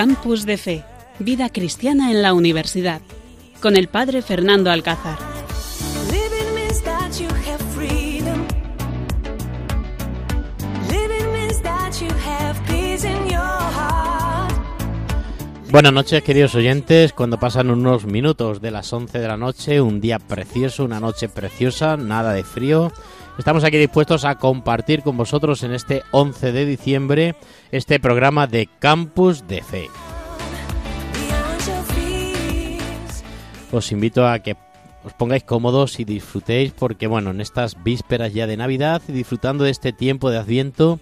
Campus de Fe, Vida Cristiana en la Universidad, con el Padre Fernando Alcázar. Buenas noches, queridos oyentes. Cuando pasan unos minutos de las 11 de la noche, un día precioso, una noche preciosa, nada de frío. Estamos aquí dispuestos a compartir con vosotros en este 11 de diciembre este programa de Campus de Fe. Os invito a que os pongáis cómodos y disfrutéis porque, bueno, en estas vísperas ya de Navidad y disfrutando de este tiempo de Adviento,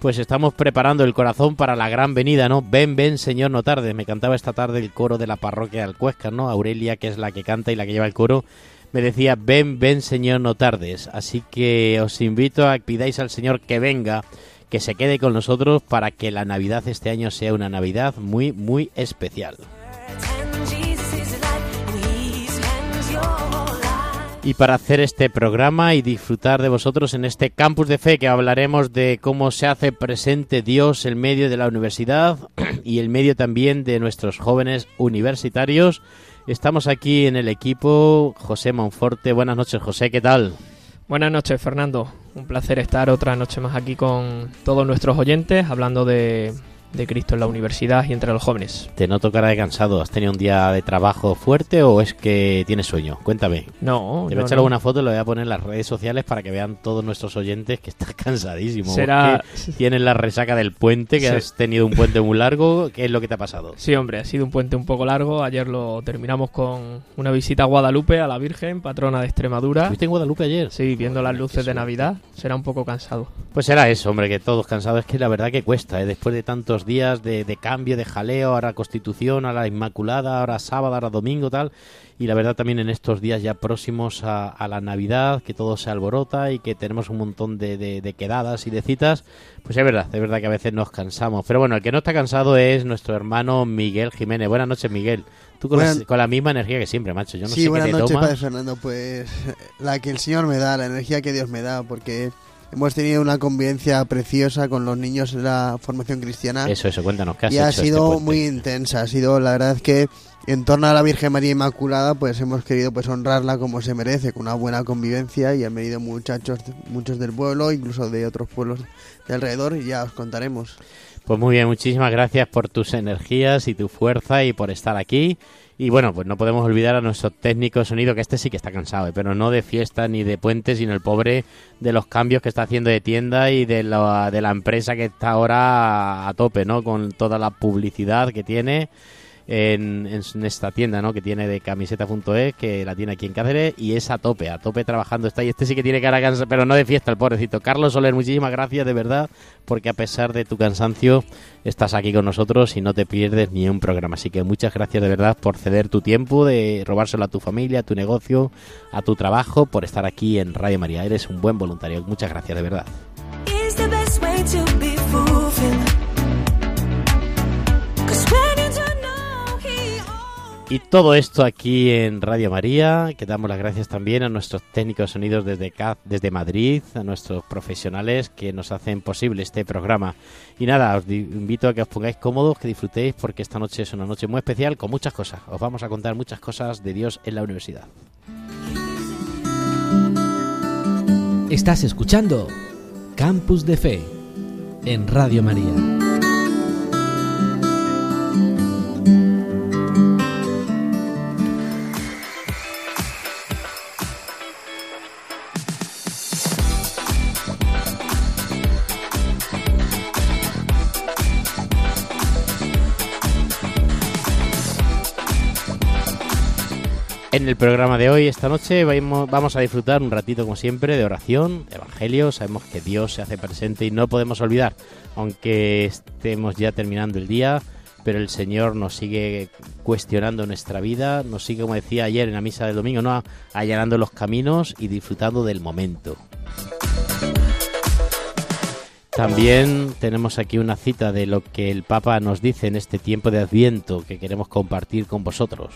pues estamos preparando el corazón para la gran venida, ¿no? Ven, ven, Señor, no tarde. Me cantaba esta tarde el coro de la parroquia de Alcuesca, ¿no? Aurelia, que es la que canta y la que lleva el coro, me decía, ven, ven, Señor, no tardes. Así que os invito a que pidáis al Señor que venga, que se quede con nosotros para que la Navidad este año sea una Navidad muy, muy especial. Y para hacer este programa y disfrutar de vosotros en este campus de fe que hablaremos de cómo se hace presente Dios en medio de la universidad y en medio también de nuestros jóvenes universitarios, estamos aquí en el equipo José Monforte. Buenas noches, José, ¿qué tal? Buenas noches, Fernando. Un placer estar otra noche más aquí con todos nuestros oyentes hablando de, de Cristo en la universidad y entre los jóvenes. Te noto cara de cansado. ¿Has tenido un día de trabajo fuerte o es que tienes sueño? Cuéntame. No, Te voy no, a echar no. alguna foto y lo voy a poner en las redes sociales para que vean todos nuestros oyentes que estás cansadísimo. Será- que Tienes la resaca del puente, que Sí. has tenido un puente muy largo. ¿Qué es lo que te ha pasado? Sí, hombre, ha sido un puente un poco largo. Ayer lo terminamos con una visita a Guadalupe, a la Virgen, patrona de Extremadura. ¿Estuviste en Guadalupe ayer? Sí, viendo las luces de Navidad. Será un poco cansado. Pues era eso, hombre, que todos cansados. Es que la verdad que cuesta, ¿eh? después de días de, de cambio, de jaleo, ahora Constitución, ahora Inmaculada, ahora sábado, ahora domingo, tal. Y la verdad también en estos días ya próximos a, a la Navidad, que todo se alborota y que tenemos un montón de, de- de quedadas y de citas, pues es verdad, es verdad que a veces nos cansamos. Pero bueno, el que no está cansado es nuestro hermano Miguel Jiménez. Buenas noches, Miguel. Tú con, la, Buenas- con la misma energía que siempre, macho. Yo no sí, sé buenas qué te noches. Padre Fernando. Pues la que el Señor me da, la energía que Dios me da, porque hemos tenido una convivencia preciosa con los niños en la formación cristiana Eso, eso, cuéntanos, ¿qué has y ha hecho este sido muy intensa. Ha sido, la verdad, que en torno a la Virgen María Inmaculada, pues hemos querido pues honrarla como se merece, con una buena convivencia y han venido muchachos, muchos del pueblo, incluso de otros pueblos de alrededor y ya os contaremos. Pues muy bien, muchísimas gracias por tus energías y tu fuerza y por estar aquí. Y bueno, pues no podemos olvidar a nuestro técnico sonido, que este sí que está cansado, ¿eh? pero no de fiesta ni de puentes, sino el pobre de los cambios que está haciendo de tienda y de la, de la empresa que está ahora a tope, ¿no? Con toda la publicidad que tiene en, esta tienda, ¿no? Que tiene de camiseta.es, que la tiene aquí en Cáceres y es a tope, a tope trabajando está. Y este sí que tiene cara cansada, pero no de fiesta, el pobrecito. Carlos Soler, muchísimas gracias de verdad, porque a pesar de tu cansancio, estás aquí con nosotros y no te pierdes ni un programa. Así que muchas gracias de verdad por ceder tu tiempo, de robárselo a tu familia, a tu negocio, a tu trabajo, por estar aquí en Radio María. Eres un buen voluntario. Muchas gracias de verdad. Y todo esto aquí en Radio María, que damos las gracias también a nuestros técnicos sonidos desde, desde Madrid, a nuestros profesionales que nos hacen posible este programa. Y nada, os invito a que os pongáis cómodos, que disfrutéis, porque esta noche es una noche muy especial con muchas cosas. Os vamos a contar muchas cosas de Dios en la universidad. Estás escuchando Campus de Fe en Radio María. En el programa de hoy, esta noche, vamos a disfrutar un ratito, como siempre, de oración, evangelio. Sabemos que Dios se hace presente y no podemos olvidar, aunque estemos ya terminando el día, pero el Señor nos sigue cuestionando nuestra vida, nos sigue, como decía ayer en la misa del domingo, ¿no? allanando los caminos y disfrutando del momento. También tenemos aquí una cita de lo que el Papa nos dice en este tiempo de Adviento que queremos compartir con vosotros.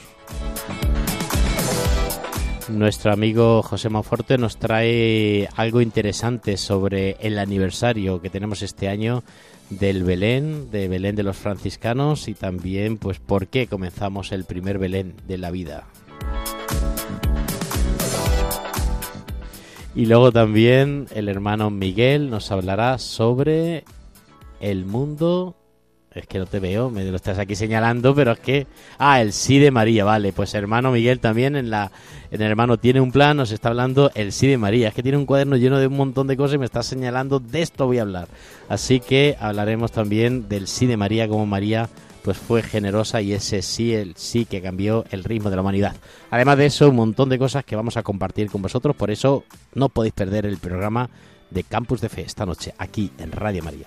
Nuestro amigo José Monforte nos trae algo interesante sobre el aniversario que tenemos este año del Belén, de Belén de los franciscanos y también pues por qué comenzamos el primer Belén de la vida. Y luego también el hermano Miguel nos hablará sobre el mundo. Es que no te veo, me lo estás aquí señalando, pero es que. Ah, el sí de María, vale. Pues hermano Miguel también en la. En el hermano tiene un plan, nos está hablando el sí de María. Es que tiene un cuaderno lleno de un montón de cosas y me está señalando de esto voy a hablar. Así que hablaremos también del sí de María, como María pues fue generosa y ese sí, el sí que cambió el ritmo de la humanidad. Además de eso, un montón de cosas que vamos a compartir con vosotros, por eso no podéis perder el programa de Campus de Fe esta noche aquí en Radio María.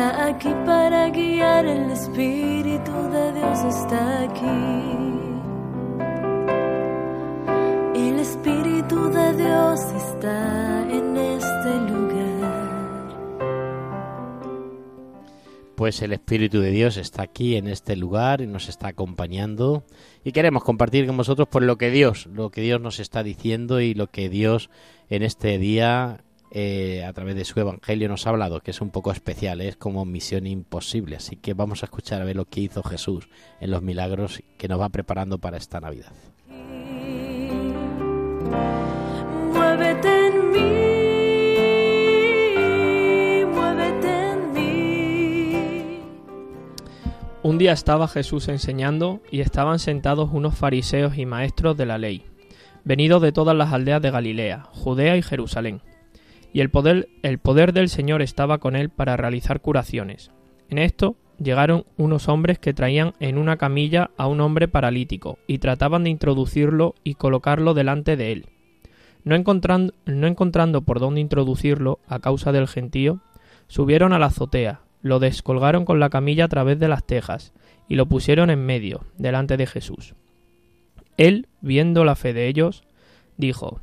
Está aquí para guiar. El Espíritu de Dios está aquí. El Espíritu de Dios está en este lugar. Pues el Espíritu de Dios está aquí en este lugar y nos está acompañando y queremos compartir con vosotros por lo que Dios, lo que Dios nos está diciendo y lo que Dios en este día eh, a través de su Evangelio nos ha hablado, que es un poco especial, es como misión imposible. Así que vamos a escuchar a ver lo que hizo Jesús en los milagros que nos va preparando para esta Navidad. Muévete en mí, muévete en mí. Un día estaba Jesús enseñando y estaban sentados unos fariseos y maestros de la ley, venidos de todas las aldeas de Galilea, Judea y Jerusalén. Y el poder, el poder del Señor estaba con él para realizar curaciones. En esto llegaron unos hombres que traían en una camilla a un hombre paralítico y trataban de introducirlo y colocarlo delante de él. No encontrando, no encontrando por dónde introducirlo a causa del gentío, subieron a la azotea, lo descolgaron con la camilla a través de las tejas y lo pusieron en medio, delante de Jesús. Él, viendo la fe de ellos, dijo,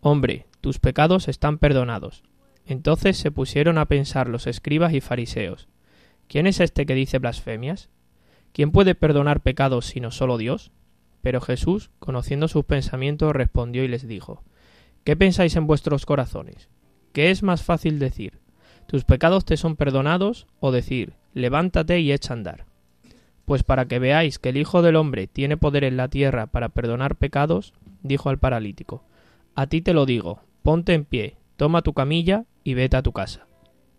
Hombre, tus pecados están perdonados. Entonces se pusieron a pensar los escribas y fariseos, ¿quién es este que dice blasfemias? ¿Quién puede perdonar pecados sino solo Dios? Pero Jesús, conociendo sus pensamientos, respondió y les dijo, ¿Qué pensáis en vuestros corazones? ¿Qué es más fácil decir? ¿Tus pecados te son perdonados? o decir, levántate y echa a andar. Pues para que veáis que el Hijo del Hombre tiene poder en la tierra para perdonar pecados, dijo al paralítico, a ti te lo digo, ponte en pie, toma tu camilla y vete a tu casa.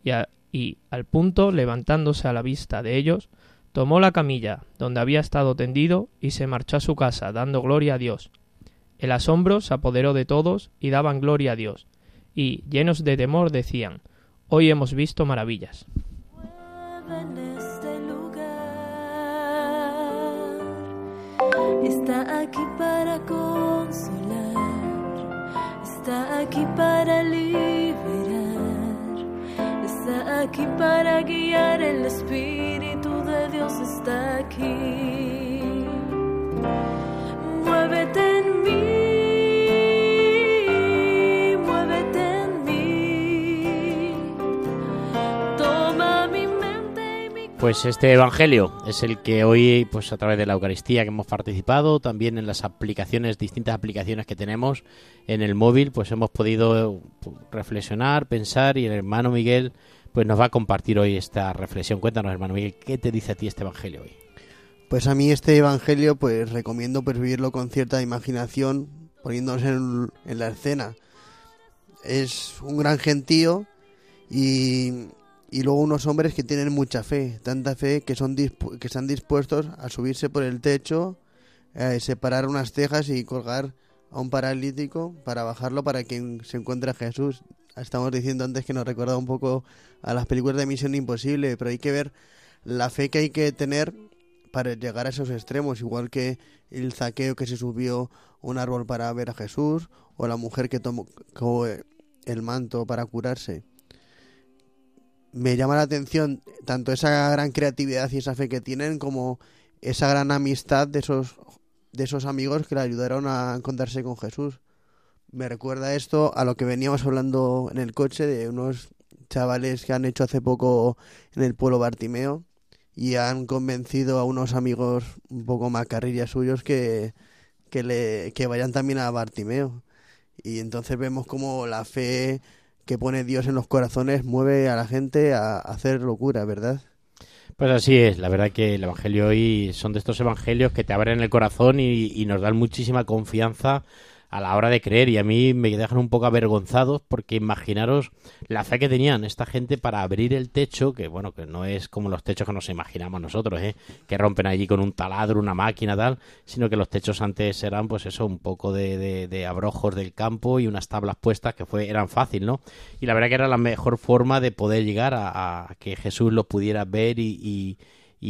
Y, y al punto, levantándose a la vista de ellos, tomó la camilla donde había estado tendido y se marchó a su casa, dando gloria a Dios. El asombro se apoderó de todos y daban gloria a Dios, y, llenos de temor, decían, Hoy hemos visto maravillas. Este. Está aquí para consolar. Está aquí para liberar. Está aquí para guiar. El Espíritu de Dios está aquí. Muévete en mí. Pues este evangelio es el que hoy, pues a través de la Eucaristía que hemos participado, también en las aplicaciones, distintas aplicaciones que tenemos en el móvil, pues hemos podido pues, reflexionar, pensar y el hermano Miguel pues nos va a compartir hoy esta reflexión. Cuéntanos, hermano Miguel, ¿qué te dice a ti este evangelio hoy? Pues a mí este evangelio pues recomiendo pues vivirlo con cierta imaginación, poniéndose en, en la escena. Es un gran gentío y, y luego unos hombres que tienen mucha fe, tanta fe que son que están dispuestos a subirse por el techo, eh, separar unas cejas y colgar a un paralítico para bajarlo para que se encuentre a Jesús. Estamos diciendo antes que nos recuerda un poco a las películas de Misión Imposible, pero hay que ver la fe que hay que tener para llegar a esos extremos, igual que el zaqueo que se subió un árbol para ver a Jesús, o la mujer que tomó el manto para curarse. Me llama la atención tanto esa gran creatividad y esa fe que tienen, como esa gran amistad de esos, de esos amigos que le ayudaron a encontrarse con Jesús. Me recuerda esto a lo que veníamos hablando en el coche de unos chavales que han hecho hace poco en el pueblo Bartimeo y han convencido a unos amigos un poco macarrillas suyos que, que, le, que vayan también a Bartimeo. Y entonces vemos como la fe que pone Dios en los corazones mueve a la gente a, hacer locura, ¿verdad? Pues así es, la verdad que el Evangelio hoy son de estos evangelios que te abren el corazón y, y nos dan muchísima confianza a la hora de creer y a mí me dejan un poco avergonzados porque imaginaros la fe que tenían esta gente para abrir el techo, que bueno, que no es como los techos que nos imaginamos nosotros, ¿eh? que rompen allí con un taladro, una máquina tal, sino que los techos antes eran pues eso, un poco de, de, abrojos del campo y unas tablas puestas que fue eran fácil, ¿no? Y la verdad que era la mejor forma de poder llegar a, que Jesús lo pudiera ver y y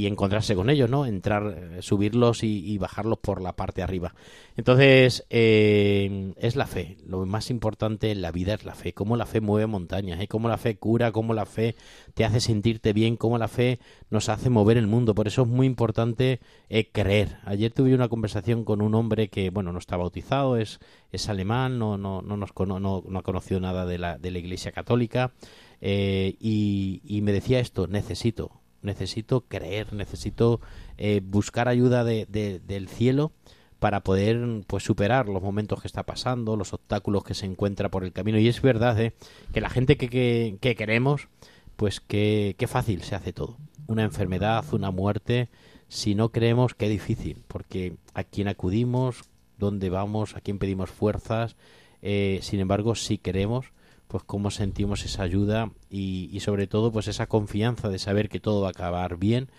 encontrarse con ellos, ¿no? Entrar, eh, subirlos y, bajarlos por la parte arriba. Entonces, eh, es la fe. Lo más importante en la vida es la fe. Cómo la fe mueve montañas, ¿eh? cómo la fe cura, cómo la fe te hace sentirte bien, cómo la fe nos hace mover el mundo. Por eso es muy importante eh, creer. Ayer tuve una conversación con un hombre que, bueno, no está bautizado, es, es alemán, no, no, no, nos no, no ha conocido nada de la, de la Iglesia Católica. y, y me decía esto, necesito, necesito creer, necesito eh, buscar ayuda de, del cielo para poder pues superar los momentos que está pasando, los obstáculos que se encuentra por el camino. Y es verdad ¿eh? que la gente que, que, que queremos, pues qué fácil se hace todo. Una enfermedad, una muerte, si no creemos, qué difícil, porque a quién acudimos, dónde vamos, a quién pedimos fuerzas. Eh, sin embargo, si queremos, pues cómo sentimos esa ayuda y, sobre todo pues esa confianza de saber que todo va a acabar bien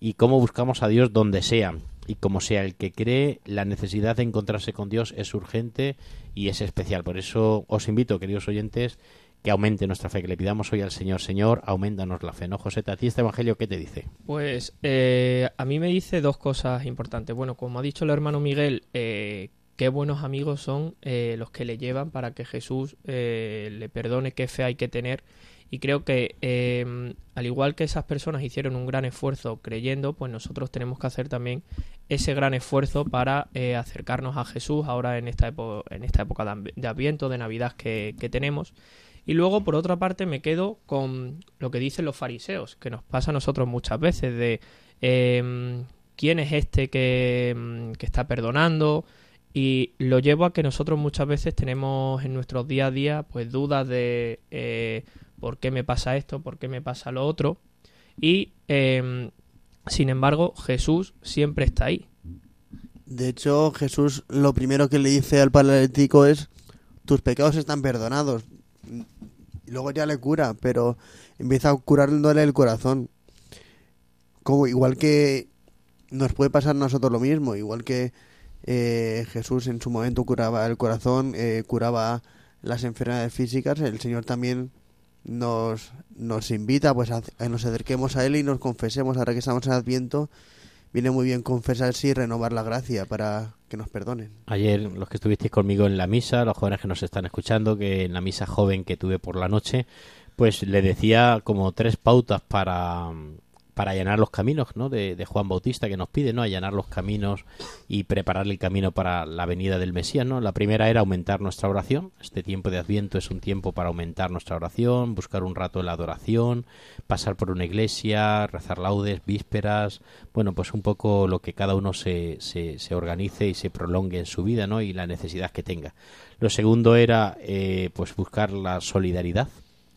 y cómo buscamos a Dios donde sea y como sea el que cree la necesidad de encontrarse con Dios es urgente y es especial por eso os invito queridos oyentes que aumente nuestra fe, que le pidamos hoy al Señor, Señor, aumentanos la fe, ¿no, José? ¿A ti este Evangelio qué te dice? Pues eh, a mí me dice dos cosas importantes. Bueno, como ha dicho el hermano Miguel, eh, qué buenos amigos son eh, los que le llevan para que Jesús eh, le perdone, qué fe hay que tener. Y creo que em, al igual que esas personas hicieron un gran esfuerzo creyendo, pues nosotros tenemos que hacer también ese gran esfuerzo para eh, acercarnos a Jesús ahora en esta, en esta época de Adviento, de Navidad que, tenemos. Y luego, por otra parte, me quedo con lo que dicen los fariseos, que nos pasa a nosotros muchas veces, de em, quién es este que, em, que está perdonando, y lo llevo a que nosotros muchas veces tenemos en nuestros día a día pues dudas de eh, por qué me pasa esto, por qué me pasa lo otro. Y em, sin embargo Jesús siempre está ahí. De hecho Jesús lo primero que le dice al paralítico es tus pecados están perdonados. Y luego ya le cura, pero empieza a curándole el corazón. Como igual que nos puede pasar a nosotros lo mismo, igual que eh, Jesús en su momento curaba el corazón, eh, curaba las enfermedades físicas, el Señor también nos, nos invita pues a, que nos acerquemos a Él y nos confesemos. Ahora que estamos en Adviento, viene muy bien confesarse y renovar la gracia para que nos perdonen. Ayer, los que estuvisteis conmigo en la misa, los jóvenes que nos están escuchando, que en la misa joven que tuve por la noche, pues le decía como tres pautas para para allanar los caminos ¿no? de, Juan Bautista que nos pide no allanar los caminos y preparar el camino para la venida del Mesías no la primera era aumentar nuestra oración. Este tiempo de Adviento es un tiempo para aumentar nuestra oración buscar un rato de la adoración pasar por una iglesia rezar laudes vísperas bueno pues un poco lo que cada uno se, se, se organice y se prolongue en su vida no y la necesidad que tenga. Lo segundo era eh, pues buscar la solidaridad.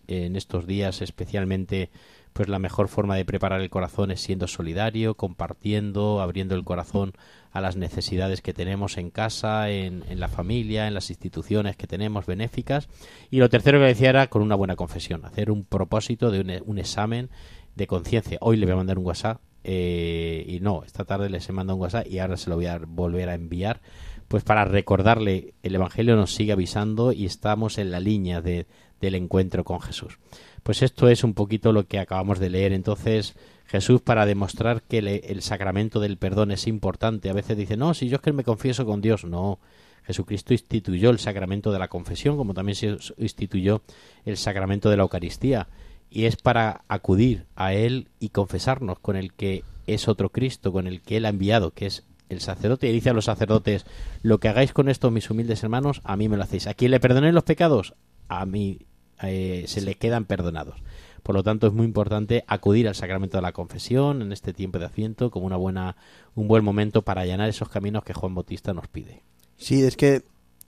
En estos días especialmente pues la mejor forma de preparar el corazón es siendo solidario, compartiendo, abriendo el corazón a las necesidades que tenemos en casa, en, la familia, en las instituciones que tenemos benéficas. Y lo tercero que decía era con una buena confesión, hacer un propósito de un, examen de conciencia. Hoy le voy a mandar un WhatsApp eh, y no, esta tarde les he mandado un WhatsApp y ahora se lo voy a volver a enviar, pues para recordarle, el Evangelio nos sigue avisando y estamos en la línea de, del encuentro con Jesús. Pues esto es un poquito lo que acabamos de leer. Entonces, Jesús, para demostrar que el sacramento del perdón es importante, a veces dice, no, si yo es que me confieso con Dios, no. Jesucristo instituyó el sacramento de la confesión, como también se instituyó el sacramento de la Eucaristía, y es para acudir a Él y confesarnos con el que es otro Cristo, con el que Él ha enviado, que es el sacerdote, y dice a los sacerdotes, lo que hagáis con estos mis humildes hermanos, a mí me lo hacéis. A quien le perdonéis los pecados, a mí eh, se le quedan perdonados. Por lo tanto, es muy importante acudir al sacramento de la confesión en este tiempo de asiento como una buena, un buen momento para allanar esos caminos que Juan Bautista nos pide. Sí, es que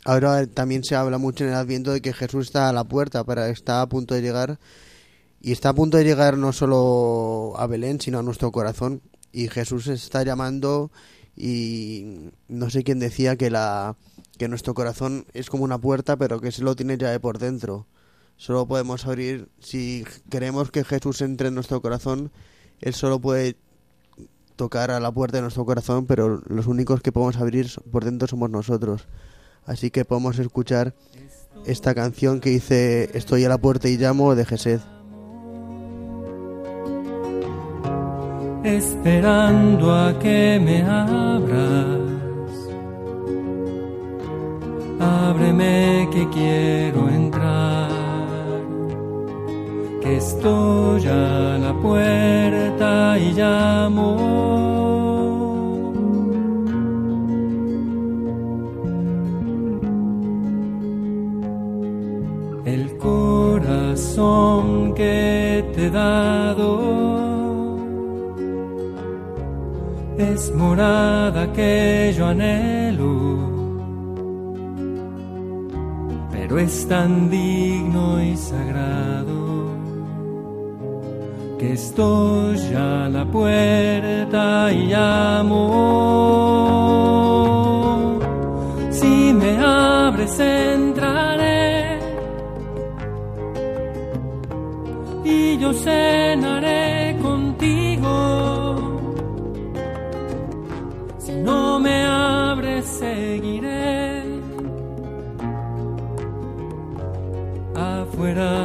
ahora también se habla mucho en el Adviento de que Jesús está a la puerta, para está a punto de llegar y está a punto de llegar no solo a Belén, sino a nuestro corazón. Y Jesús está llamando y no sé quién decía que la que nuestro corazón es como una puerta, pero que se lo tiene ya de por dentro. Solo podemos abrir si queremos que Jesús entre en nuestro corazón, él solo puede tocar a la puerta de nuestro corazón, pero los únicos que podemos abrir por dentro somos nosotros. Así que podemos escuchar esta canción que dice Estoy a la puerta y llamo de Jesed. Esperando a que me abras, ábreme que quiero entrar estoy a la puerta y llamo. El corazón que te he dado es morada que yo anhelo pero es tan digno y sagrado estoy a la puerta y llamo. Si me abres entraré y yo cenaré contigo. Si no me abres seguiré afuera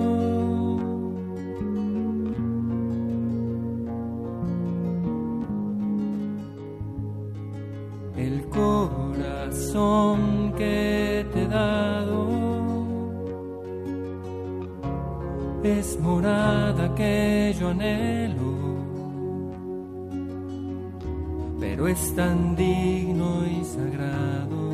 Morada que yo anhelo, pero es tan digno y sagrado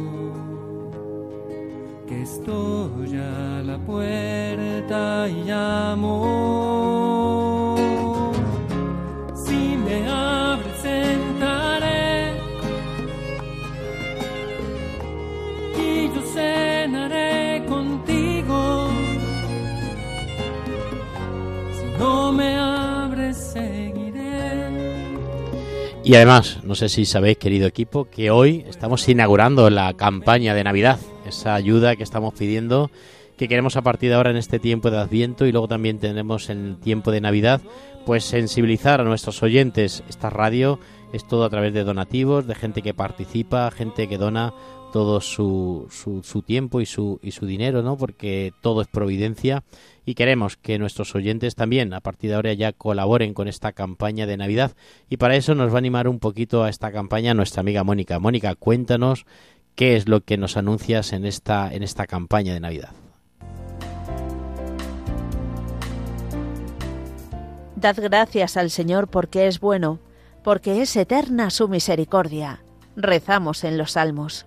que estoy a la puerta y llamo. Y además, no sé si sabéis, querido equipo, que hoy estamos inaugurando la campaña de Navidad, esa ayuda que estamos pidiendo, que queremos a partir de ahora en este tiempo de Adviento y luego también tenemos en el tiempo de Navidad, pues sensibilizar a nuestros oyentes. Esta radio es todo a través de donativos, de gente que participa, gente que dona todo su, su, tiempo y su, y su dinero, ¿no? Porque todo es providencia y queremos que nuestros oyentes también a partir de ahora ya colaboren con esta campaña de Navidad y para eso nos va a animar un poquito a esta campaña nuestra amiga Mónica. Mónica, cuéntanos qué es lo que nos anuncias en esta en esta campaña de Navidad. Dad gracias al Señor porque es bueno, porque es eterna su misericordia. Rezamos en los salmos.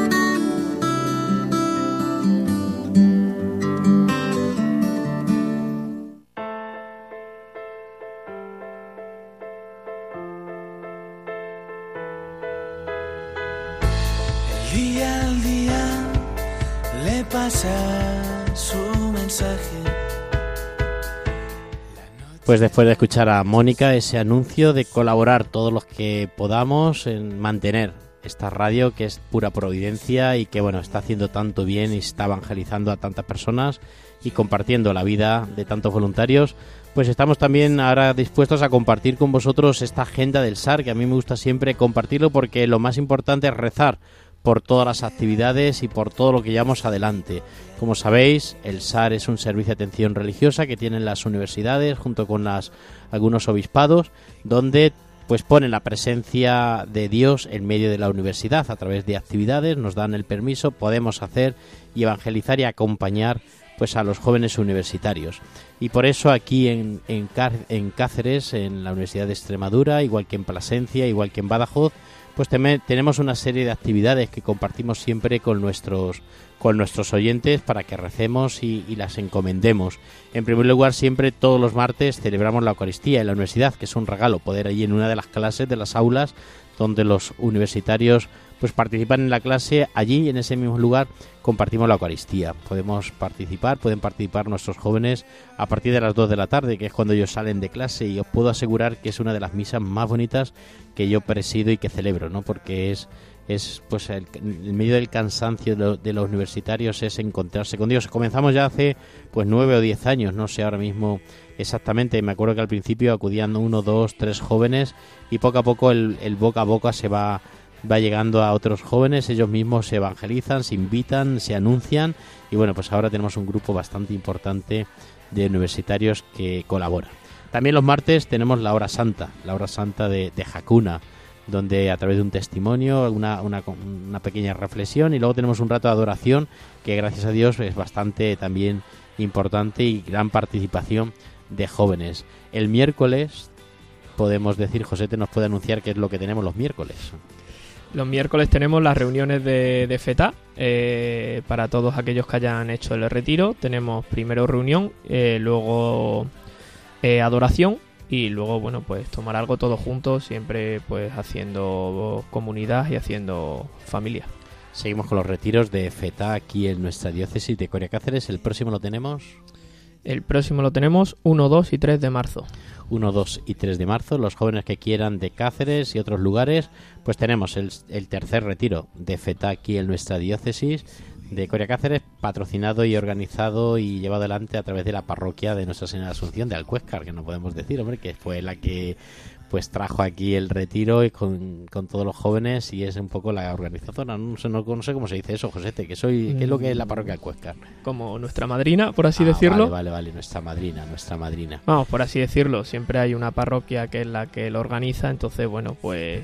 Pues después de escuchar a Mónica ese anuncio de colaborar todos los que podamos en mantener esta radio que es pura providencia y que bueno está haciendo tanto bien y está evangelizando a tantas personas y compartiendo la vida de tantos voluntarios, pues estamos también ahora dispuestos a compartir con vosotros esta agenda del SAR, que a mí me gusta siempre compartirlo porque lo más importante es rezar por todas las actividades y por todo lo que llevamos adelante. Como sabéis, el SAR es un servicio de atención religiosa que tienen las universidades junto con las algunos obispados, donde pues ponen la presencia de Dios en medio de la universidad a través de actividades, nos dan el permiso, podemos hacer y evangelizar y acompañar pues a los jóvenes universitarios. Y por eso aquí en, en, Cáceres, en la Universidad de Extremadura, igual que en Plasencia, igual que en Badajoz, pues tenemos una serie de actividades que compartimos siempre con nuestros con nuestros oyentes para que recemos y, las encomendemos. En primer lugar, siempre todos los martes celebramos la Eucaristía en la universidad, que es un regalo poder allí en una de las clases de las aulas donde los universitarios pues participan en la clase allí en ese mismo lugar compartimos la Eucaristía. Podemos participar, pueden participar nuestros jóvenes a partir de las 2 de la tarde, que es cuando ellos salen de clase y os puedo asegurar que es una de las misas más bonitas que yo presido y que celebro, ¿no? Porque es es pues el, medio del cansancio de, los universitarios es encontrarse con Dios. Comenzamos ya hace pues nueve o diez años, no sé ahora mismo exactamente. Me acuerdo que al principio acudían uno, dos, tres jóvenes y poco a poco el, el boca a boca se va va llegando a otros jóvenes, ellos mismos se evangelizan, se invitan, se anuncian y bueno, pues ahora tenemos un grupo bastante importante de universitarios que colaboran. También los martes tenemos la hora santa, la hora santa de, de Hakuna, donde a través de un testimonio, una, una, una, pequeña reflexión y luego tenemos un rato de adoración que gracias a Dios es bastante también importante y gran participación de jóvenes. El miércoles podemos decir, José te nos puede anunciar qué es lo que tenemos los miércoles. Los miércoles tenemos las reuniones de, de FETA eh, para todos aquellos que hayan hecho el retiro. Tenemos primero reunión, eh, luego eh, adoración y luego, bueno, pues tomar algo todos juntos, siempre pues haciendo comunidad y haciendo familia. Seguimos con los retiros de FETA aquí en nuestra diócesis de Coria Cáceres. El próximo lo tenemos. El próximo lo tenemos 1, 2 y 3 de marzo. 1, 2 y 3 de marzo. Los jóvenes que quieran de Cáceres y otros lugares, pues tenemos el, el tercer retiro de FETA aquí en nuestra diócesis de Coria Cáceres, patrocinado y organizado y llevado adelante a través de la parroquia de Nuestra Señora de Asunción de Alcuéscar, que no podemos decir, hombre, que fue la que pues trajo aquí el retiro y con, con, todos los jóvenes y es un poco la organizadora. No sé, no, no sé cómo se dice eso, Josete, que soy, ¿qué es lo que es la parroquia de Cuescar? Como nuestra madrina, por así ah, decirlo. Vale, vale, vale, nuestra madrina, nuestra madrina. Vamos, por así decirlo, siempre hay una parroquia que es la que lo organiza, entonces, bueno, pues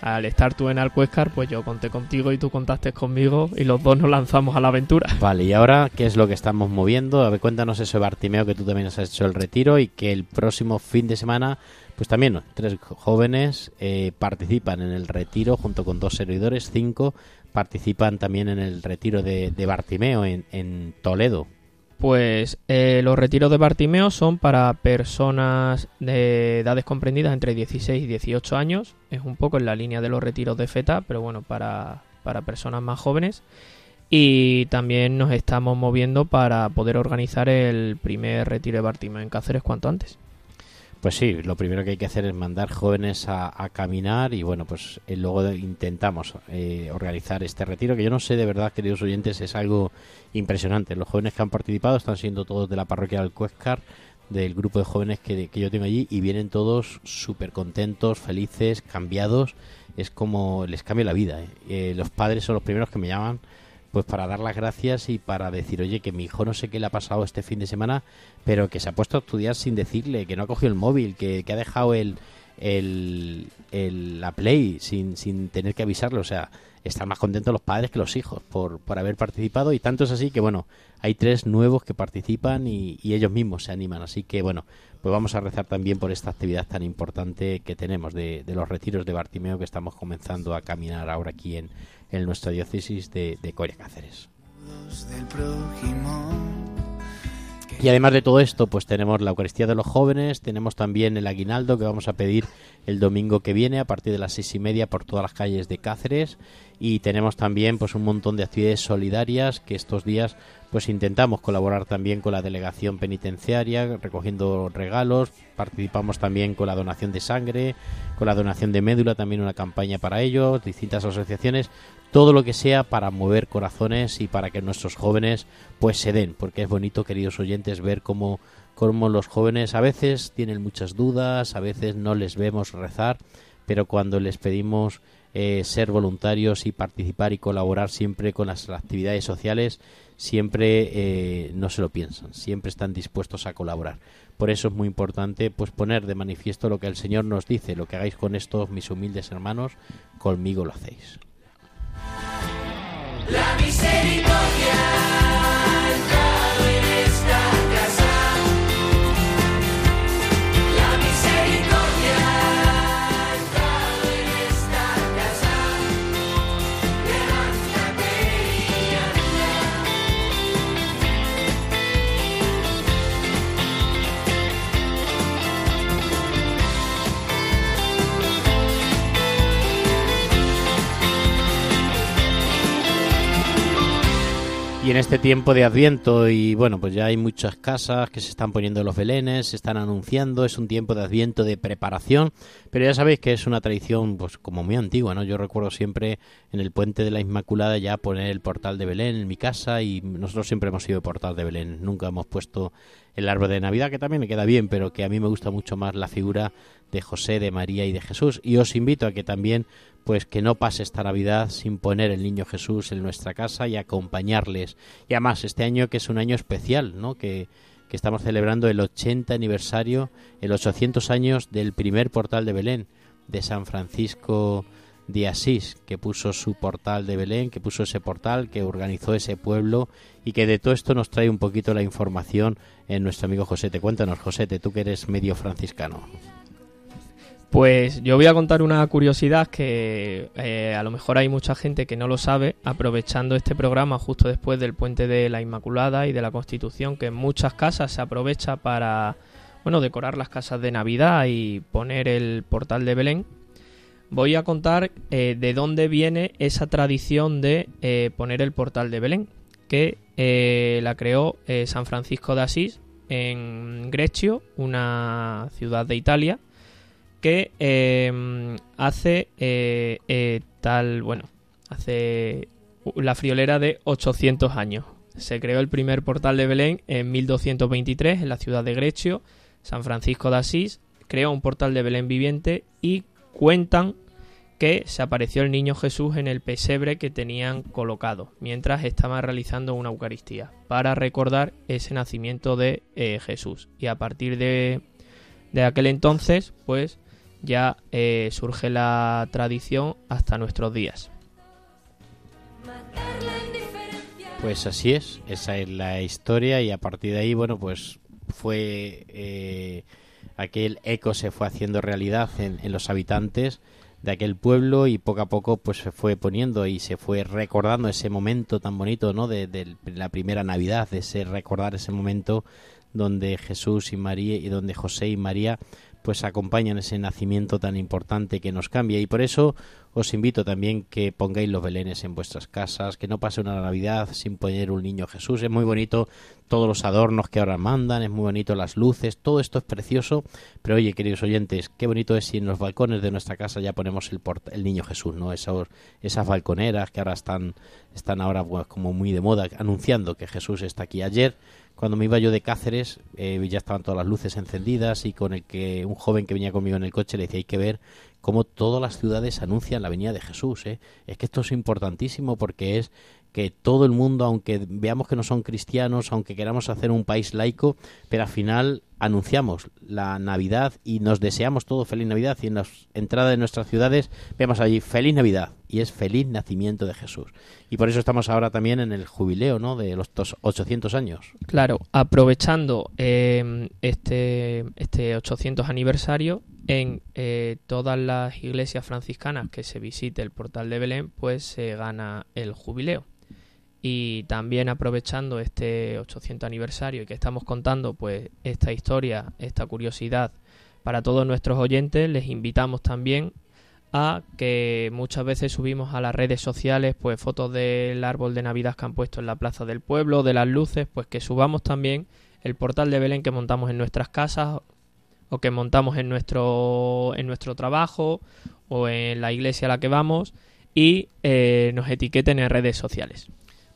Al estar tú en Alcuéscar, pues yo conté contigo y tú contaste conmigo y los dos nos lanzamos a la aventura. Vale, y ahora, ¿qué es lo que estamos moviendo? A ver, cuéntanos eso, Bartimeo, que tú también has hecho el retiro y que el próximo fin de semana, pues también tres jóvenes eh, participan en el retiro junto con dos servidores, cinco participan también en el retiro de, Bartimeo en Toledo. Pues eh, los retiros de Bartimeo son para personas de edades comprendidas entre 16 y 18 años. Es un poco en la línea de los retiros de FETA, pero bueno, para, para personas más jóvenes. Y también nos estamos moviendo para poder organizar el primer retiro de Bartimeo en Cáceres cuanto antes. Pues sí, lo primero que hay que hacer es mandar jóvenes a, caminar y bueno, pues eh, luego intentamos eh, organizar este retiro que yo no sé de verdad, queridos oyentes, es algo impresionante. Los jóvenes que han participado están siendo todos de la parroquia del Cuéscar, del grupo de jóvenes que, que yo tengo allí y vienen todos súper contentos, felices, cambiados. Es como les cambia la vida. ¿eh? Eh, los padres son los primeros que me llaman pues para dar las gracias y para decir, oye, que mi hijo no sé qué le ha pasado este fin de semana, pero que se ha puesto a estudiar sin decirle, que no ha cogido el móvil, que, que ha dejado el, el, el- la Play sin, sin tener que avisarle. O sea, están más contentos los padres que los hijos por, por haber participado y tanto es así que, bueno, hay tres nuevos que participan y, ellos mismos se animan. Así que, bueno, pues vamos a rezar también por esta actividad tan importante que tenemos de, de los retiros de Bartimeo que estamos comenzando a caminar ahora aquí en, en nuestra diócesis de, de Coria Cáceres. Y además de todo esto, pues tenemos la Eucaristía de los jóvenes, tenemos también el aguinaldo que vamos a pedir el domingo que viene a partir de las seis y media por todas las calles de Cáceres. Y tenemos también pues un montón de actividades solidarias que estos días pues intentamos colaborar también con la delegación penitenciaria recogiendo regalos, participamos también con la donación de sangre, con la donación de médula, también una campaña para ello, distintas asociaciones, todo lo que sea para mover corazones y para que nuestros jóvenes pues se den, porque es bonito, queridos oyentes, ver cómo, cómo los jóvenes a veces tienen muchas dudas, a veces no les vemos rezar, pero cuando les pedimos eh, ser voluntarios y participar y colaborar siempre con las actividades sociales, siempre eh, no se lo piensan, siempre están dispuestos a colaborar. Por eso es muy importante pues poner de manifiesto lo que el Señor nos dice, lo que hagáis con estos mis humildes hermanos, conmigo lo hacéis. La misericordia En este tiempo de Adviento, y bueno, pues ya hay muchas casas que se están poniendo los belenes, se están anunciando, es un tiempo de Adviento de preparación, pero ya sabéis que es una tradición pues como muy antigua, ¿no? Yo recuerdo siempre en el puente de la Inmaculada ya poner el portal de Belén en mi casa y nosotros siempre hemos sido portal de Belén, nunca hemos puesto el árbol de Navidad, que también me queda bien, pero que a mí me gusta mucho más la figura de José, de María y de Jesús. Y os invito a que también, pues que no pase esta Navidad sin poner el niño Jesús en nuestra casa y acompañarles. Y además, este año que es un año especial, ¿no? Que, que estamos celebrando el 80 aniversario, el 800 años del primer portal de Belén, de San Francisco de Asís, que puso su portal de Belén, que puso ese portal, que organizó ese pueblo y que de todo esto nos trae un poquito la información en nuestro amigo Josete. Cuéntanos, Josete, tú que eres medio franciscano. Pues yo voy a contar una curiosidad que eh, a lo mejor hay mucha gente que no lo sabe, aprovechando este programa justo después del puente de la Inmaculada y de la Constitución, que en muchas casas se aprovecha para bueno decorar las casas de Navidad y poner el portal de Belén. Voy a contar eh, de dónde viene esa tradición de eh, poner el portal de Belén, que la creó San Francisco de Asís en Greccio, una ciudad de Italia que eh, hace eh, eh, tal, bueno, hace la friolera de 800 años. Se creó el primer portal de Belén en 1223 en la ciudad de Greccio. San Francisco de Asís creó un portal de Belén viviente y cuentan que se apareció el niño Jesús en el pesebre que tenían colocado mientras estaban realizando una Eucaristía para recordar ese nacimiento de eh, Jesús. Y a partir de, de aquel entonces, pues ya eh, surge la tradición hasta nuestros días. Pues así es, esa es la historia y a partir de ahí, bueno, pues fue eh, aquel eco se fue haciendo realidad en, en, los habitantes de aquel pueblo y poco a poco pues se fue poniendo y se fue recordando ese momento tan bonito, ¿no? De, de la primera Navidad, de ese recordar ese momento donde Jesús y María y donde José y María pues acompañan ese nacimiento tan importante que nos cambia y por eso os invito también que pongáis los belenes en vuestras casas, que no pase una Navidad sin poner un niño Jesús. Es muy bonito todos los adornos que ahora mandan, es muy bonito las luces, todo esto es precioso, pero oye, queridos oyentes, qué bonito es si en los balcones de nuestra casa ya ponemos el, el niño Jesús, ¿no? Esos, esas balconeras que ahora están, están ahora pues, como muy de moda, anunciando que Jesús está aquí. Ayer cuando me iba yo de Cáceres eh, ya estaban todas las luces encendidas y con el que un joven que venía conmigo en el coche le decía hay que ver cómo todas las ciudades anuncian la venida de Jesús. ¿eh? Es que esto es importantísimo porque es que todo el mundo, aunque veamos que no son cristianos, aunque queramos hacer un país laico, pero al final anunciamos la Navidad y nos deseamos todo feliz Navidad y en la entrada de nuestras ciudades vemos allí feliz Navidad y es feliz nacimiento de Jesús. Y por eso estamos ahora también en el jubileo ¿no? de los 800 años. Claro, aprovechando eh, este, este 800 aniversario, en eh, todas las iglesias franciscanas que se visite el portal de Belén, pues se gana el jubileo. Y también aprovechando este 800 aniversario y que estamos contando pues esta historia, esta curiosidad para todos nuestros oyentes, les invitamos también a que muchas veces subimos a las redes sociales pues fotos del árbol de Navidad que han puesto en la plaza del pueblo, de las luces, pues que subamos también el portal de Belén que montamos en nuestras casas o que montamos en nuestro en nuestro trabajo o en la iglesia a la que vamos y eh, nos etiqueten en redes sociales.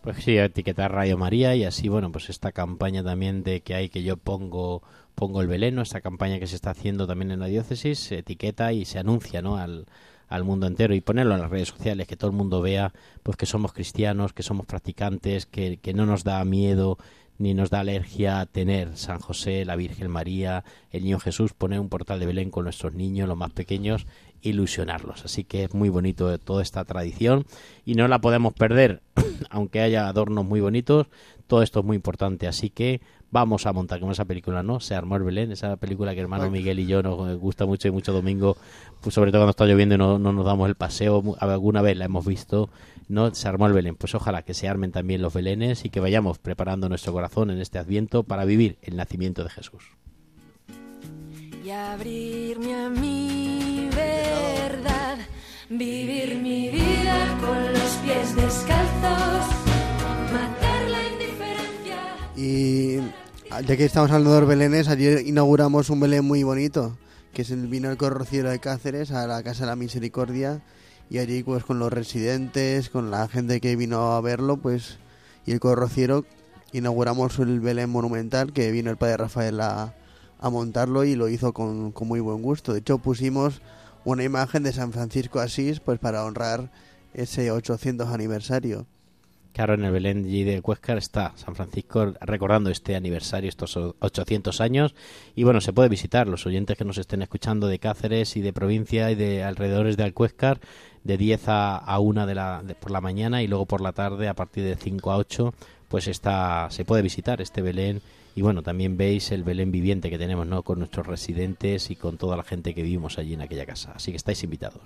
Pues sí, etiquetar Radio María y así, bueno, pues esta campaña también de que hay que yo pongo pongo el veleno, esta campaña que se está haciendo también en la diócesis, se etiqueta y se anuncia, ¿no? Al, al mundo entero y ponerlo en las redes sociales, que todo el mundo vea pues que somos cristianos, que somos practicantes, que, que no nos da miedo ni nos da alergia tener San José, la Virgen María, el Niño Jesús, poner un portal de Belén con nuestros niños, los más pequeños, ilusionarlos. Así que es muy bonito toda esta tradición y no la podemos perder, aunque haya adornos muy bonitos, todo esto es muy importante. Así que vamos a montar como esa película, ¿no? Se armó el Belén, esa película que hermano Miguel y yo nos gusta mucho y mucho domingo, pues sobre todo cuando está lloviendo y no, no nos damos el paseo, alguna vez la hemos visto no se armó el Belén. Pues ojalá que se armen también los Belenes y que vayamos preparando nuestro corazón en este Adviento para vivir el nacimiento de Jesús. Y abrirme a mi verdad, vivir mi vida con los pies descalzos, matar la indiferencia. Y ya que estamos hablando de Belenes, ayer inauguramos un Belén muy bonito, que es el vino el corrociero de Cáceres a la Casa de la Misericordia y allí pues con los residentes, con la gente que vino a verlo, pues y el corrociero inauguramos el Belén monumental que vino el padre Rafael a, a montarlo y lo hizo con, con, muy buen gusto. De hecho pusimos una imagen de San Francisco Asís pues para honrar ese 800 aniversario. Claro, en el Belén de Cuéscar está San Francisco recordando este aniversario, estos 800 años. Y bueno, se puede visitar. Los oyentes que nos estén escuchando de Cáceres y de provincia y de alrededores de Alcuéscar, de 10 a, a 1 de la, de, por la mañana y luego por la tarde a partir de 5 a 8, pues está, se puede visitar este Belén. Y bueno, también veis el Belén viviente que tenemos, ¿no? Con nuestros residentes y con toda la gente que vivimos allí en aquella casa. Así que estáis invitados.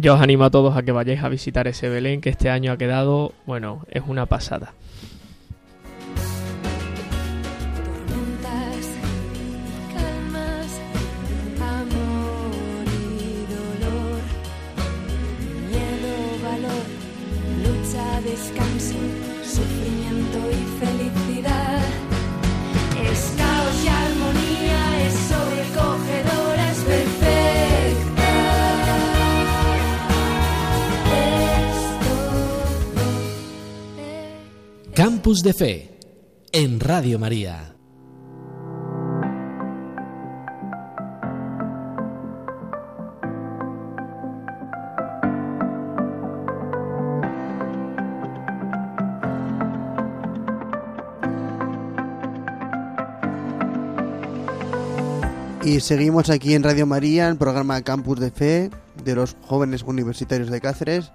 Yo os animo a todos a que vayáis a visitar ese Belén que este año ha quedado, bueno, es una pasada. Campus de Fe en Radio María. Y seguimos aquí en Radio María, el programa Campus de Fe de los jóvenes universitarios de Cáceres.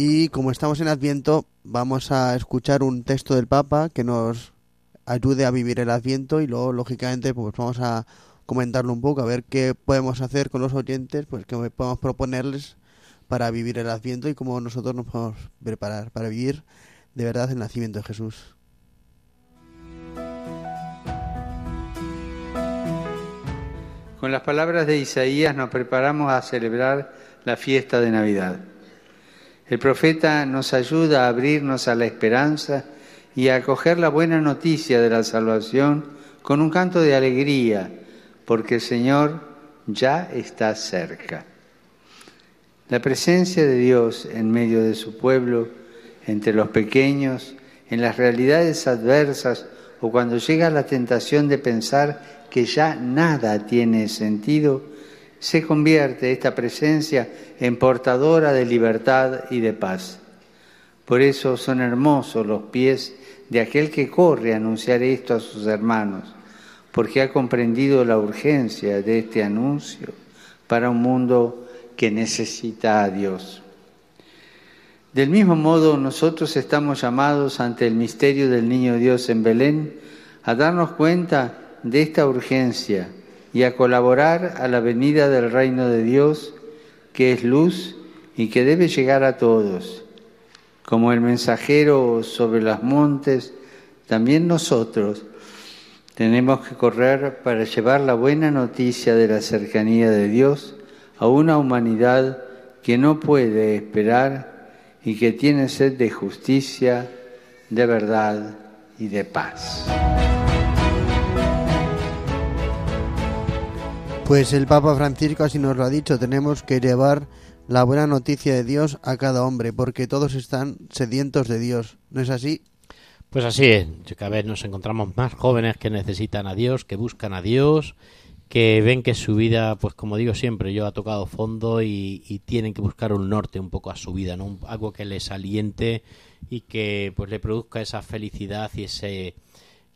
Y como estamos en Adviento, vamos a escuchar un texto del Papa que nos ayude a vivir el Adviento y luego, lógicamente, pues vamos a comentarlo un poco, a ver qué podemos hacer con los oyentes, pues qué podemos proponerles para vivir el Adviento y cómo nosotros nos podemos preparar para vivir de verdad el nacimiento de Jesús. Con las palabras de Isaías nos preparamos a celebrar la fiesta de Navidad. El profeta nos ayuda a abrirnos a la esperanza y a acoger la buena noticia de la salvación con un canto de alegría, porque el Señor ya está cerca. La presencia de Dios en medio de su pueblo, entre los pequeños, en las realidades adversas o cuando llega la tentación de pensar que ya nada tiene sentido, se convierte esta presencia en portadora de libertad y de paz. Por eso son hermosos los pies de aquel que corre a anunciar esto a sus hermanos, porque ha comprendido la urgencia de este anuncio para un mundo que necesita a Dios. Del mismo modo, nosotros estamos llamados ante el misterio del Niño Dios en Belén a darnos cuenta de esta urgencia y a colaborar a la venida del reino de Dios, que es luz y que debe llegar a todos. Como el mensajero sobre los montes, también nosotros tenemos que correr para llevar la buena noticia de la cercanía de Dios a una humanidad que no puede esperar y que tiene sed de justicia, de verdad y de paz. Pues el Papa Francisco así nos lo ha dicho, tenemos que llevar la buena noticia de Dios a cada hombre, porque todos están sedientos de Dios, ¿no es así? Pues así es, cada vez nos encontramos más jóvenes que necesitan a Dios, que buscan a Dios, que ven que su vida, pues como digo siempre, yo ha tocado fondo y, tienen que buscar un norte un poco a su vida, ¿no? algo que les aliente y que pues le produzca esa felicidad y ese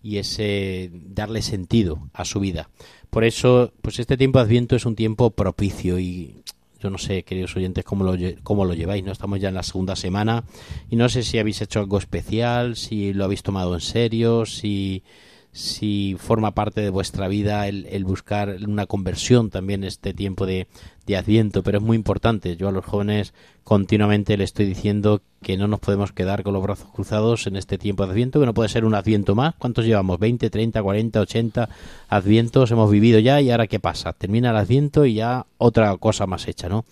y ese darle sentido a su vida. Por eso, pues este tiempo de Adviento es un tiempo propicio y yo no sé, queridos oyentes, cómo lo, cómo lo lleváis, ¿no? Estamos ya en la segunda semana y no sé si habéis hecho algo especial, si lo habéis tomado en serio, si, si forma parte de vuestra vida el, buscar una conversión también este tiempo de, de Adviento, pero es muy importante. Yo a los jóvenes continuamente le estoy diciendo que no nos podemos quedar con los brazos cruzados en este tiempo de Adviento, que no puede ser un Adviento más. ¿Cuántos llevamos? ¿20, 30, 40, 80 Advientos hemos vivido ya y ahora qué pasa? Termina el Adviento y ya otra cosa más hecha, ¿no?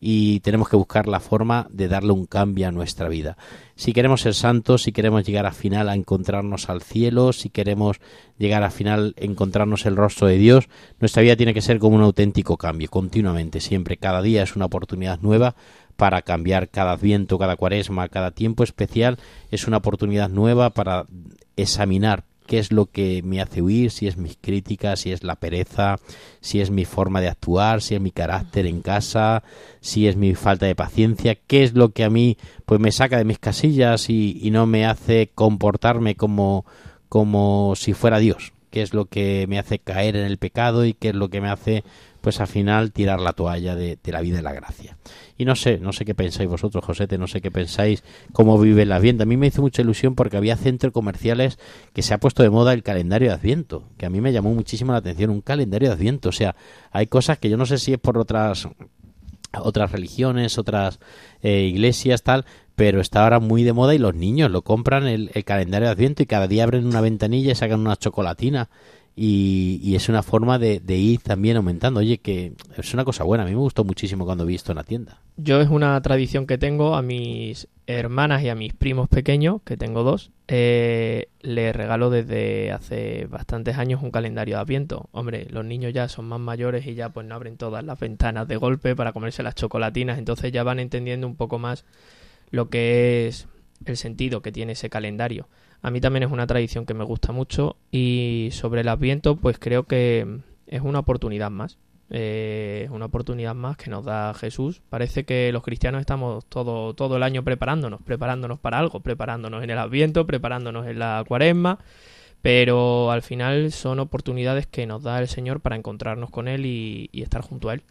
Y tenemos que buscar la forma de darle un cambio a nuestra vida. Si queremos ser santos, si queremos llegar al final a encontrarnos al cielo, si queremos llegar al final a encontrarnos el rostro de Dios, nuestra vida tiene que ser como un auténtico cambio, continuamente, siempre, cada día es una oportunidad nueva para cambiar cada adviento, cada cuaresma, cada tiempo especial, es una oportunidad nueva para examinar qué es lo que me hace huir, si es mis críticas, si es la pereza, si es mi forma de actuar, si es mi carácter en casa, si es mi falta de paciencia, qué es lo que a mí pues me saca de mis casillas y, y no me hace comportarme como, como si fuera Dios, qué es lo que me hace caer en el pecado y qué es lo que me hace pues al final tirar la toalla de, la vida y la gracia. Y no sé, no sé qué pensáis vosotros, Josete, no sé qué pensáis, cómo vive el Adviento. A mí me hizo mucha ilusión porque había centros comerciales que se ha puesto de moda el calendario de Adviento, que a mí me llamó muchísimo la atención, un calendario de Adviento. O sea, hay cosas que yo no sé si es por otras otras religiones, otras eh, iglesias, tal, pero está ahora muy de moda y los niños lo compran el, calendario de Adviento y cada día abren una ventanilla y sacan una chocolatina y, y es una forma de, ir también aumentando. Oye, que es una cosa buena. A mí me gustó muchísimo cuando vi esto en la tienda. Yo es una tradición que tengo a mis hermanas y a mis primos pequeños, que tengo dos, eh, les regalo desde hace bastantes años un calendario de Adviento. Hombre, los niños ya son más mayores y ya pues no abren todas las ventanas de golpe para comerse las chocolatinas, entonces ya van entendiendo un poco más lo que es el sentido que tiene ese calendario. A mí también es una tradición que me gusta mucho y sobre el Adviento pues creo que es una oportunidad más. Eh, es una oportunidad más que nos da Jesús. Parece que los cristianos estamos todo, todo el año preparándonos, preparándonos para algo, preparándonos en el Adviento, preparándonos en la Cuaresma, pero al final son oportunidades que nos da el Señor para encontrarnos con Él y, y estar junto a Él.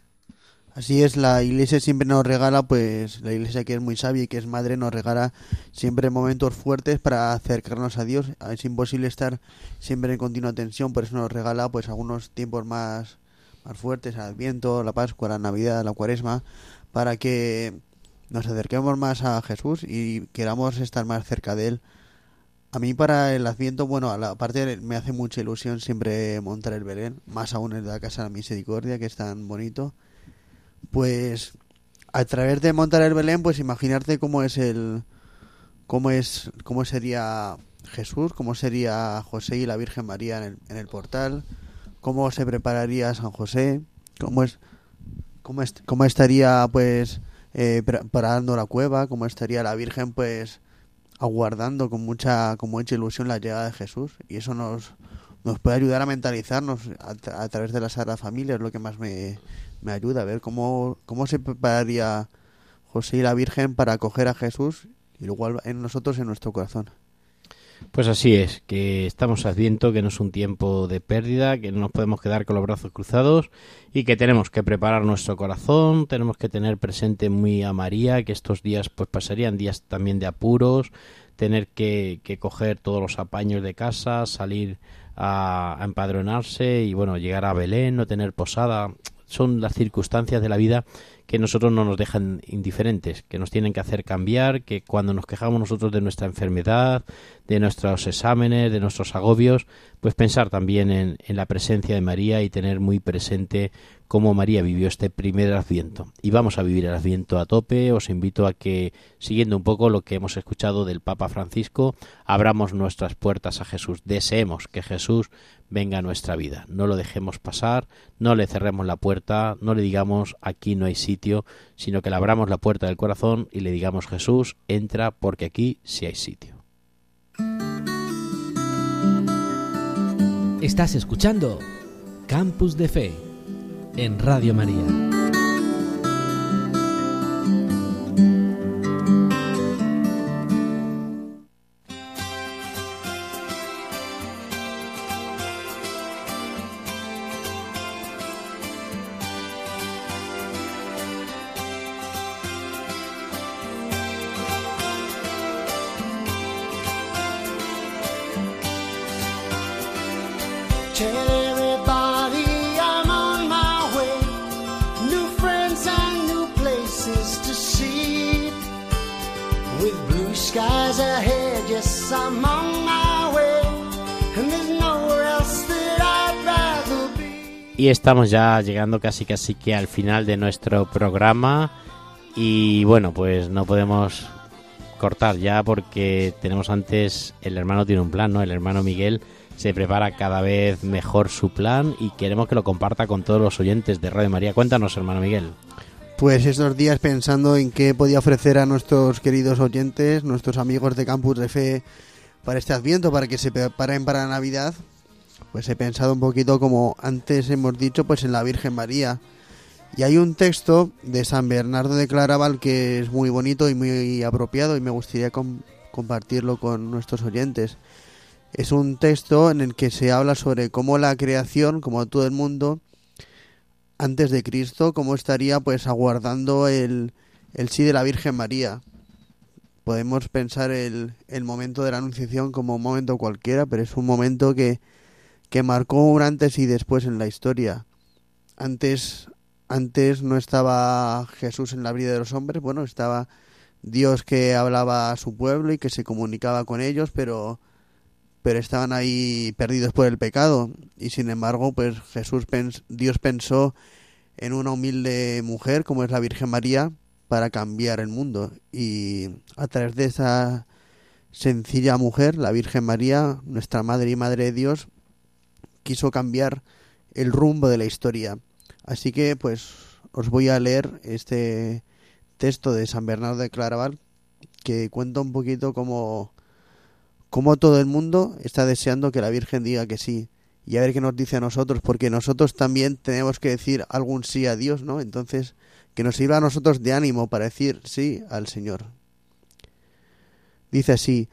Así es, la iglesia siempre nos regala, pues la iglesia que es muy sabia y que es madre nos regala siempre momentos fuertes para acercarnos a Dios. Es imposible estar siempre en continua tensión, por eso nos regala pues algunos tiempos más, más fuertes, el Adviento, la Pascua, la Navidad, la Cuaresma, para que nos acerquemos más a Jesús y queramos estar más cerca de Él. A mí para el Adviento, bueno, a la parte me hace mucha ilusión siempre montar el Belén, más aún de la Casa de la Misericordia, que es tan bonito pues a través de montar el Belén, pues imaginarte cómo es el cómo es cómo sería Jesús, cómo sería José y la Virgen María en el, en el portal, cómo se prepararía San José, cómo es cómo, cómo estaría pues eh, preparando la cueva, cómo estaría la Virgen pues aguardando con mucha con mucha ilusión la llegada de Jesús. Y eso nos nos puede ayudar a mentalizarnos a, a través de la Sagrada Familia, es lo que más me, me ayuda a ver cómo, cómo se prepararía José y la Virgen para acoger a Jesús y luego en nosotros, en nuestro corazón. Pues así es, que estamos adviento, que no es un tiempo de pérdida, que no nos podemos quedar con los brazos cruzados y que tenemos que preparar nuestro corazón, tenemos que tener presente muy a María, que estos días pues pasarían días también de apuros, tener que, que coger todos los apaños de casa, salir a, a empadronarse y bueno, llegar a Belén, no tener posada, son las circunstancias de la vida que nosotros no nos dejan indiferentes, que nos tienen que hacer cambiar, que cuando nos quejamos nosotros de nuestra enfermedad, de nuestros exámenes, de nuestros agobios, pues pensar también en, en la presencia de María y tener muy presente cómo María vivió este primer adviento. Y vamos a vivir el adviento a tope. Os invito a que, siguiendo un poco lo que hemos escuchado del Papa Francisco, abramos nuestras puertas a Jesús. Deseemos que Jesús venga a nuestra vida. No lo dejemos pasar, no le cerremos la puerta, no le digamos aquí no hay sitio, sino que le abramos la puerta del corazón y le digamos Jesús, entra porque aquí sí hay sitio. Estás escuchando Campus de Fe en Radio María. Y estamos ya llegando casi casi que al final de nuestro programa y bueno, pues no podemos cortar ya porque tenemos antes el hermano tiene un plan, ¿no? El hermano Miguel se prepara cada vez mejor su plan y queremos que lo comparta con todos los oyentes de Radio María. Cuéntanos, hermano Miguel. Pues estos días pensando en qué podía ofrecer a nuestros queridos oyentes, nuestros amigos de Campus de Fe para este Adviento, para que se preparen para Navidad, pues he pensado un poquito como antes hemos dicho, pues en la Virgen María. Y hay un texto de San Bernardo de Claraval que es muy bonito y muy apropiado y me gustaría com compartirlo con nuestros oyentes. Es un texto en el que se habla sobre cómo la creación, como todo el mundo, antes de Cristo, cómo estaría pues aguardando el, el sí de la Virgen María. Podemos pensar el, el momento de la Anunciación como un momento cualquiera, pero es un momento que, que marcó un antes y después en la historia. Antes, antes no estaba Jesús en la vida de los hombres, bueno, estaba Dios que hablaba a su pueblo y que se comunicaba con ellos, pero pero estaban ahí perdidos por el pecado. Y sin embargo pues Jesús pens Dios pensó en una humilde mujer como es la Virgen María para cambiar el mundo. Y a través de esa sencilla mujer la Virgen María nuestra madre y madre de Dios quiso cambiar el rumbo de la historia. Así que pues os voy a leer este texto de San Bernardo de Claraval que cuenta un poquito cómo como todo el mundo está deseando que la Virgen diga que sí. Y a ver qué nos dice a nosotros, porque nosotros también tenemos que decir algún sí a Dios, ¿no? Entonces, que nos sirva a nosotros de ánimo para decir sí al Señor. Dice así,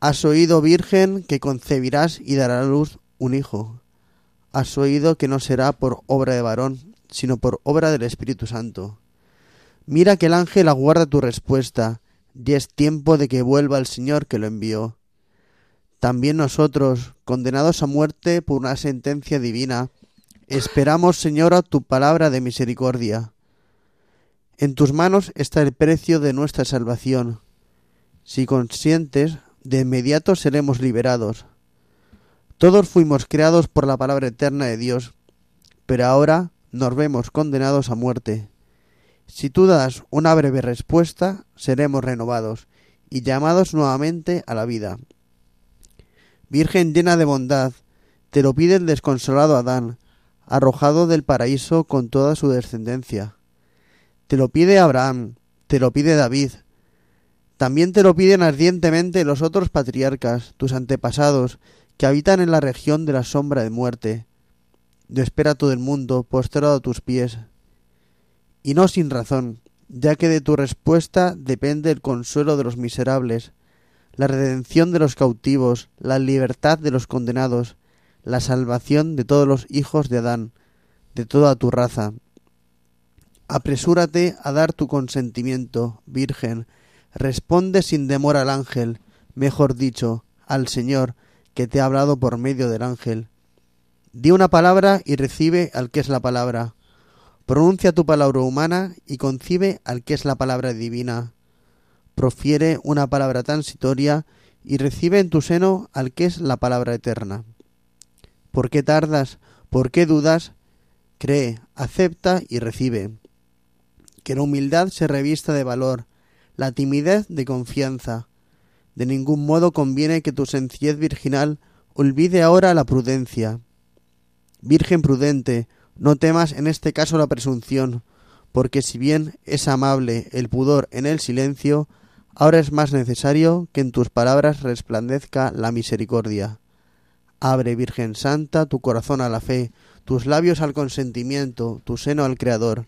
Has oído, Virgen, que concebirás y darás a luz un hijo. Has oído que no será por obra de varón, sino por obra del Espíritu Santo. Mira que el ángel aguarda tu respuesta, y es tiempo de que vuelva el Señor que lo envió. También nosotros, condenados a muerte por una sentencia divina, esperamos, Señora, tu palabra de misericordia. En tus manos está el precio de nuestra salvación. Si consientes, de inmediato seremos liberados. Todos fuimos creados por la palabra eterna de Dios, pero ahora nos vemos condenados a muerte. Si tú das una breve respuesta, seremos renovados y llamados nuevamente a la vida. Virgen llena de bondad, te lo pide el desconsolado Adán, arrojado del paraíso con toda su descendencia. Te lo pide Abraham, te lo pide David. También te lo piden ardientemente los otros patriarcas, tus antepasados, que habitan en la región de la sombra de muerte. Yo espera todo el mundo postrado a tus pies. Y no sin razón, ya que de tu respuesta depende el consuelo de los miserables, la redención de los cautivos, la libertad de los condenados, la salvación de todos los hijos de Adán, de toda tu raza. Apresúrate a dar tu consentimiento, Virgen, responde sin demora al ángel, mejor dicho, al Señor, que te ha hablado por medio del ángel. Di una palabra y recibe al que es la palabra. Pronuncia tu palabra humana y concibe al que es la palabra divina. Profiere una palabra transitoria y recibe en tu seno al que es la palabra eterna. ¿Por qué tardas? ¿Por qué dudas? Cree, acepta y recibe. Que la humildad se revista de valor, la timidez de confianza. De ningún modo conviene que tu sencillez virginal olvide ahora la prudencia. Virgen prudente, no temas en este caso la presunción, porque si bien es amable el pudor en el silencio, ahora es más necesario que en tus palabras resplandezca la misericordia. Abre, Virgen Santa, tu corazón a la fe, tus labios al consentimiento, tu seno al Creador.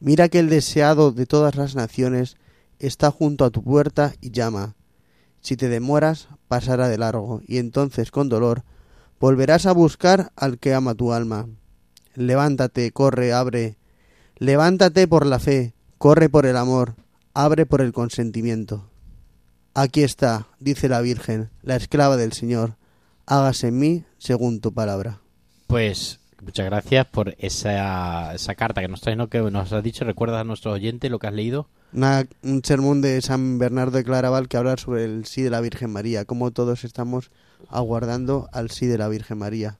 Mira que el deseado de todas las naciones está junto a tu puerta y llama. Si te demoras, pasará de largo, y entonces con dolor volverás a buscar al que ama tu alma. Levántate, corre, abre. Levántate por la fe, corre por el amor, abre por el consentimiento. Aquí está, dice la Virgen, la esclava del Señor, hágase en mí según tu palabra. Pues muchas gracias por esa, esa carta que nos traes, ¿no? que nos has dicho. ¿Recuerdas a nuestro oyente lo que has leído? Una- un sermón de San Bernardo de Claraval que habla sobre el sí de la Virgen María, cómo todos estamos aguardando al sí de la Virgen María.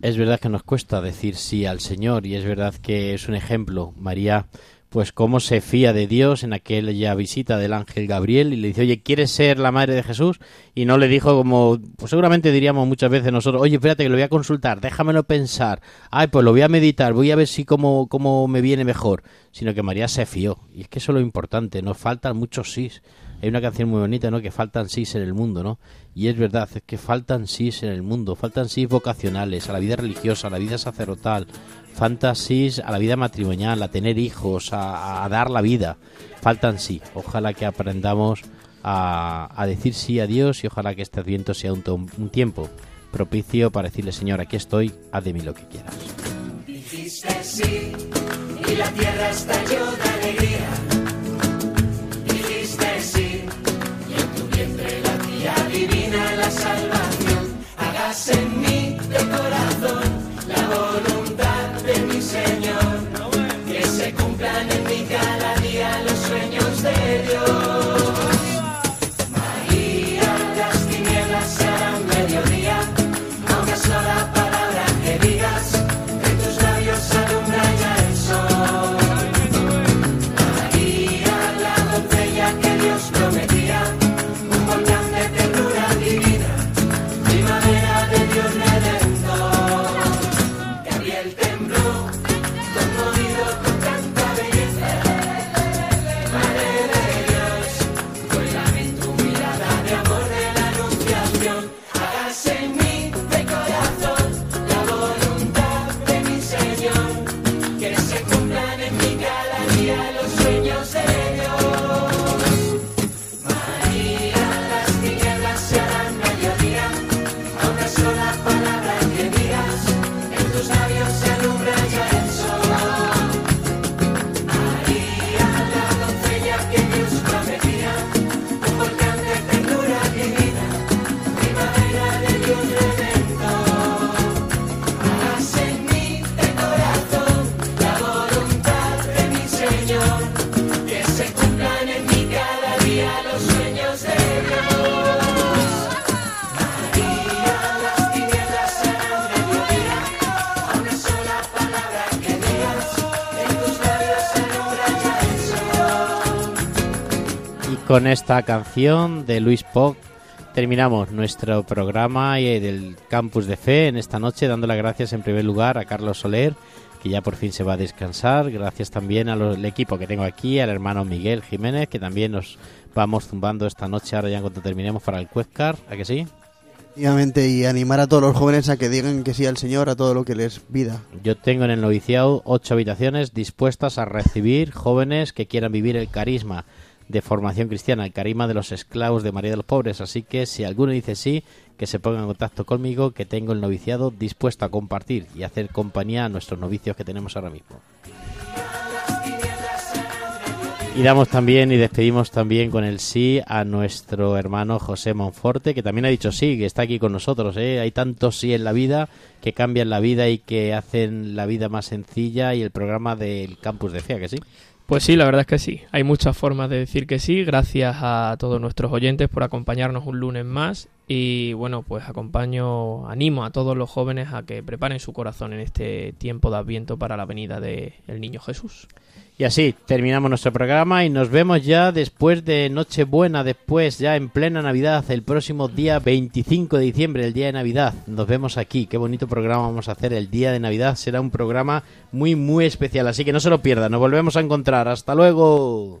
Es verdad que nos cuesta decir sí al Señor y es verdad que es un ejemplo. María, pues cómo se fía de Dios en aquella visita del ángel Gabriel y le dice, oye, ¿quieres ser la madre de Jesús? Y no le dijo como, pues seguramente diríamos muchas veces nosotros, oye, espérate que lo voy a consultar, déjamelo pensar, ay, pues lo voy a meditar, voy a ver si cómo, cómo me viene mejor, sino que María se fió. Y es que eso es lo importante, nos faltan muchos sís. Hay una canción muy bonita, ¿no? Que faltan sís en el mundo, ¿no? Y es verdad, es que faltan sís en el mundo, faltan sís vocacionales, a la vida religiosa, a la vida sacerdotal, faltan sís a la vida matrimonial, a tener hijos, a, a dar la vida. Faltan sí. Ojalá que aprendamos a, a decir sí a Dios y ojalá que este adviento sea un, un tiempo propicio para decirle, Señor, aquí estoy, haz de mí lo que quieras. Dijiste sí y la tierra estalló de alegría. Dijiste sí y en tu vientre la tía divina la salvación. Hágase en mí de corazón la voluntad sueños con esta canción de Luis Poc terminamos nuestro programa y del Campus de Fe en esta noche, dando las gracias en primer lugar a Carlos Soler, que ya por fin se va a descansar. Gracias también al equipo que tengo aquí, al hermano Miguel Jiménez, que también nos vamos zumbando esta noche, ahora ya cuando terminemos para el Cuescar, ¿a que sí? Efectivamente, y animar a todos los jóvenes a que digan que sí al Señor a todo lo que les pida. Yo tengo en el noviciado ocho habitaciones dispuestas a recibir jóvenes que quieran vivir el carisma de formación cristiana, el carisma de los esclavos de María de los Pobres. Así que si alguno dice sí, que se ponga en contacto conmigo, que tengo el noviciado dispuesto a compartir y hacer compañía a nuestros novicios que tenemos ahora mismo. Y damos también y despedimos también con el sí a nuestro hermano José Monforte, que también ha dicho sí, que está aquí con nosotros. ¿eh? Hay tantos sí en la vida que cambian la vida y que hacen la vida más sencilla y el programa del campus de FEA, que sí. Pues sí, la verdad es que sí. Hay muchas formas de decir que sí. Gracias a todos nuestros oyentes por acompañarnos un lunes más. Y bueno, pues acompaño, animo a todos los jóvenes a que preparen su corazón en este tiempo de Adviento para la venida del Niño Jesús. Y así terminamos nuestro programa y nos vemos ya después de Nochebuena, después ya en plena Navidad, el próximo día 25 de diciembre, el día de Navidad. Nos vemos aquí, qué bonito programa vamos a hacer el día de Navidad. Será un programa muy, muy especial, así que no se lo pierdan, nos volvemos a encontrar. Hasta luego.